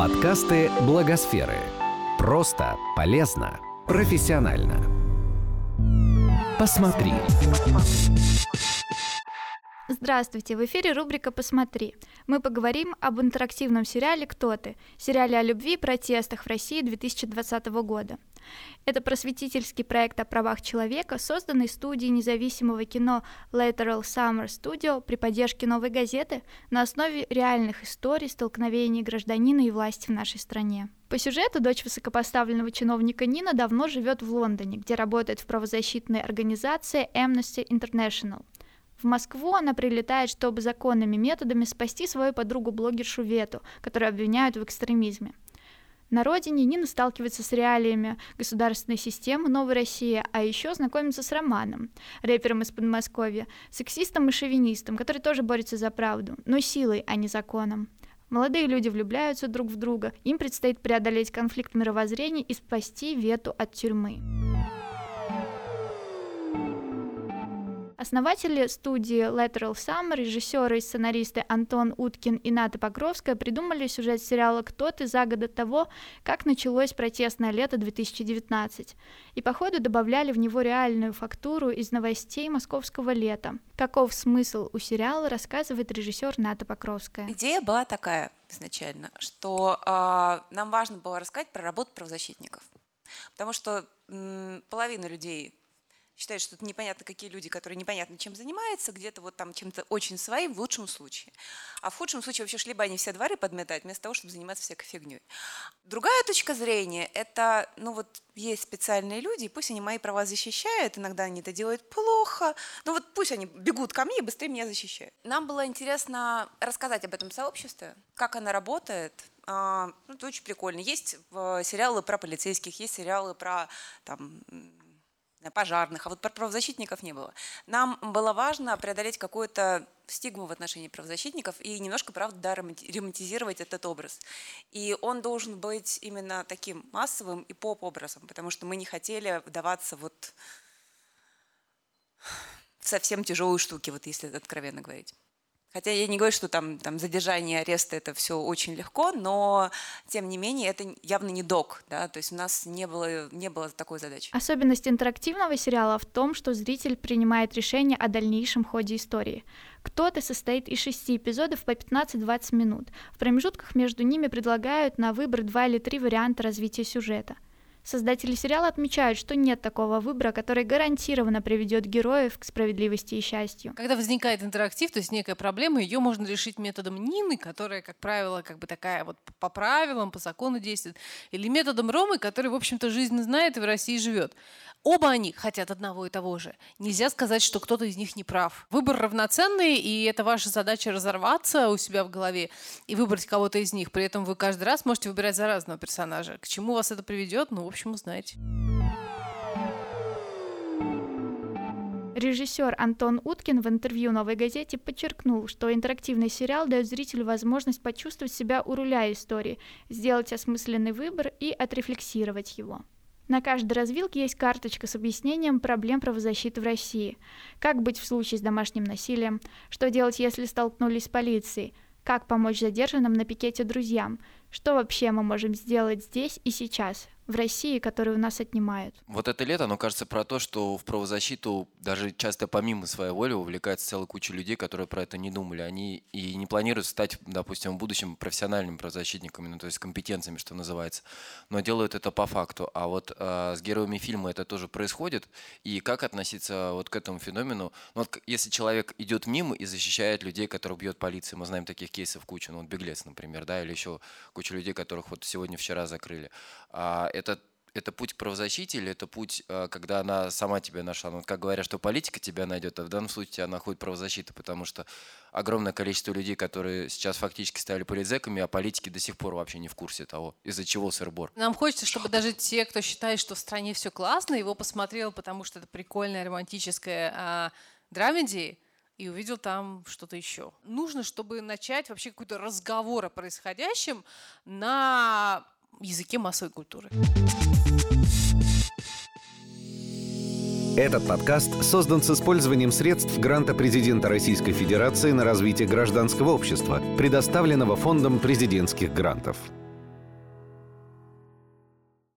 Подкасты Благосферы. Просто, полезно, профессионально. Посмотри. Здравствуйте, в эфире рубрика «Посмотри». Мы поговорим об интерактивном сериале «Кто ты?», сериале о любви и протестах в России 2020 года. Это просветительский проект о правах человека, созданный студией независимого кино Lateral Summer Studio при поддержке «Новой газеты» на основе реальных историй столкновений гражданина и власти в нашей стране. По сюжету дочь высокопоставленного чиновника Нина давно живет в Лондоне, где работает в правозащитной организации Amnesty International. В Москву она прилетает, чтобы законными методами спасти свою подругу-блогершу Вету, которую обвиняют в экстремизме. На родине Нина сталкивается с реалиями государственной системы Новой России, а еще знакомится с Романом, рэпером из Подмосковья, сексистом и шовинистом, который тоже борется за правду, но силой, а не законом. Молодые люди влюбляются друг в друга, им предстоит преодолеть конфликт мировоззрений и спасти Вету от тюрьмы. Основатели студии Lateral Summer, режиссеры и сценаристы Антон Уткин и Ната Покровская придумали сюжет сериала «Кто ты» за год до того, как началось протестное лето 2019, и по ходу добавляли в него реальную фактуру из новостей московского лета. Каков смысл у сериала, рассказывает режиссер Ната Покровская. Идея была такая изначально, что э, нам важно было рассказать про работу правозащитников. Потому что м, половина людей считает, что это непонятно какие люди, которые непонятно чем занимаются, где-то вот там чем-то очень своим, в лучшем случае. А в худшем случае вообще шли бы они все дворы подметать, вместо того, чтобы заниматься всякой фигней. Другая точка зрения – это, ну вот есть специальные люди, пусть они мои права защищают, иногда они это делают плохо, но вот пусть они бегут ко мне и быстрее меня защищают. Нам было интересно рассказать об этом сообществе, как оно работает, а, ну, это очень прикольно. Есть э, сериалы про полицейских, есть сериалы про там, пожарных, а вот про правозащитников не было. Нам было важно преодолеть какую-то стигму в отношении правозащитников и немножко, правда, да, романтизировать этот образ. И он должен быть именно таким массовым и поп-образом, потому что мы не хотели вдаваться вот в совсем тяжелые штуки, вот если откровенно говорить. Хотя я не говорю, что там, там задержание, арест это все очень легко, но тем не менее это явно не док, да, то есть у нас не было, не было такой задачи. Особенность интерактивного сериала в том, что зритель принимает решение о дальнейшем ходе истории. Кто-то состоит из шести эпизодов по 15-20 минут. В промежутках между ними предлагают на выбор два или три варианта развития сюжета – Создатели сериала отмечают, что нет такого выбора, который гарантированно приведет героев к справедливости и счастью. Когда возникает интерактив, то есть некая проблема, ее можно решить методом Нины, которая, как правило, как бы такая вот по правилам, по закону действует, или методом Ромы, который, в общем-то, жизнь знает и в России живет. Оба они хотят одного и того же. Нельзя сказать, что кто-то из них не прав. Выбор равноценный, и это ваша задача разорваться у себя в голове и выбрать кого-то из них. При этом вы каждый раз можете выбирать за разного персонажа. К чему вас это приведет, ну, общем, узнаете. Режиссер Антон Уткин в интервью «Новой газете» подчеркнул, что интерактивный сериал дает зрителю возможность почувствовать себя у руля истории, сделать осмысленный выбор и отрефлексировать его. На каждой развилке есть карточка с объяснением проблем правозащиты в России. Как быть в случае с домашним насилием? Что делать, если столкнулись с полицией? Как помочь задержанным на пикете друзьям? Что вообще мы можем сделать здесь и сейчас? в России, которые у нас отнимают. Вот это лето, оно кажется про то, что в правозащиту даже часто помимо своей воли увлекается целая куча людей, которые про это не думали. Они и не планируют стать, допустим, в будущем профессиональными правозащитниками, ну, то есть компетенциями, что называется, но делают это по факту. А вот э, с героями фильма это тоже происходит. И как относиться вот к этому феномену? Ну, вот, если человек идет мимо и защищает людей, которых бьет полиция, мы знаем таких кейсов кучу, ну, вот Беглец, например, да, или еще куча людей, которых вот сегодня-вчера закрыли. А, это это путь к правозащите или это путь, э, когда она сама тебя нашла? Ну, как говорят, что политика тебя найдет, а в данном случае тебя находит правозащита, потому что огромное количество людей, которые сейчас фактически стали политзеками, а политики до сих пор вообще не в курсе того, из-за чего сырбор. Нам хочется, чтобы даже те, кто считает, что в стране все классно, его посмотрел, потому что это прикольная романтическая а, драмеди, и увидел там что-то еще. Нужно, чтобы начать вообще какой-то разговор о происходящем на языке массовой культуры. Этот подкаст создан с использованием средств гранта президента Российской Федерации на развитие гражданского общества, предоставленного Фондом президентских грантов.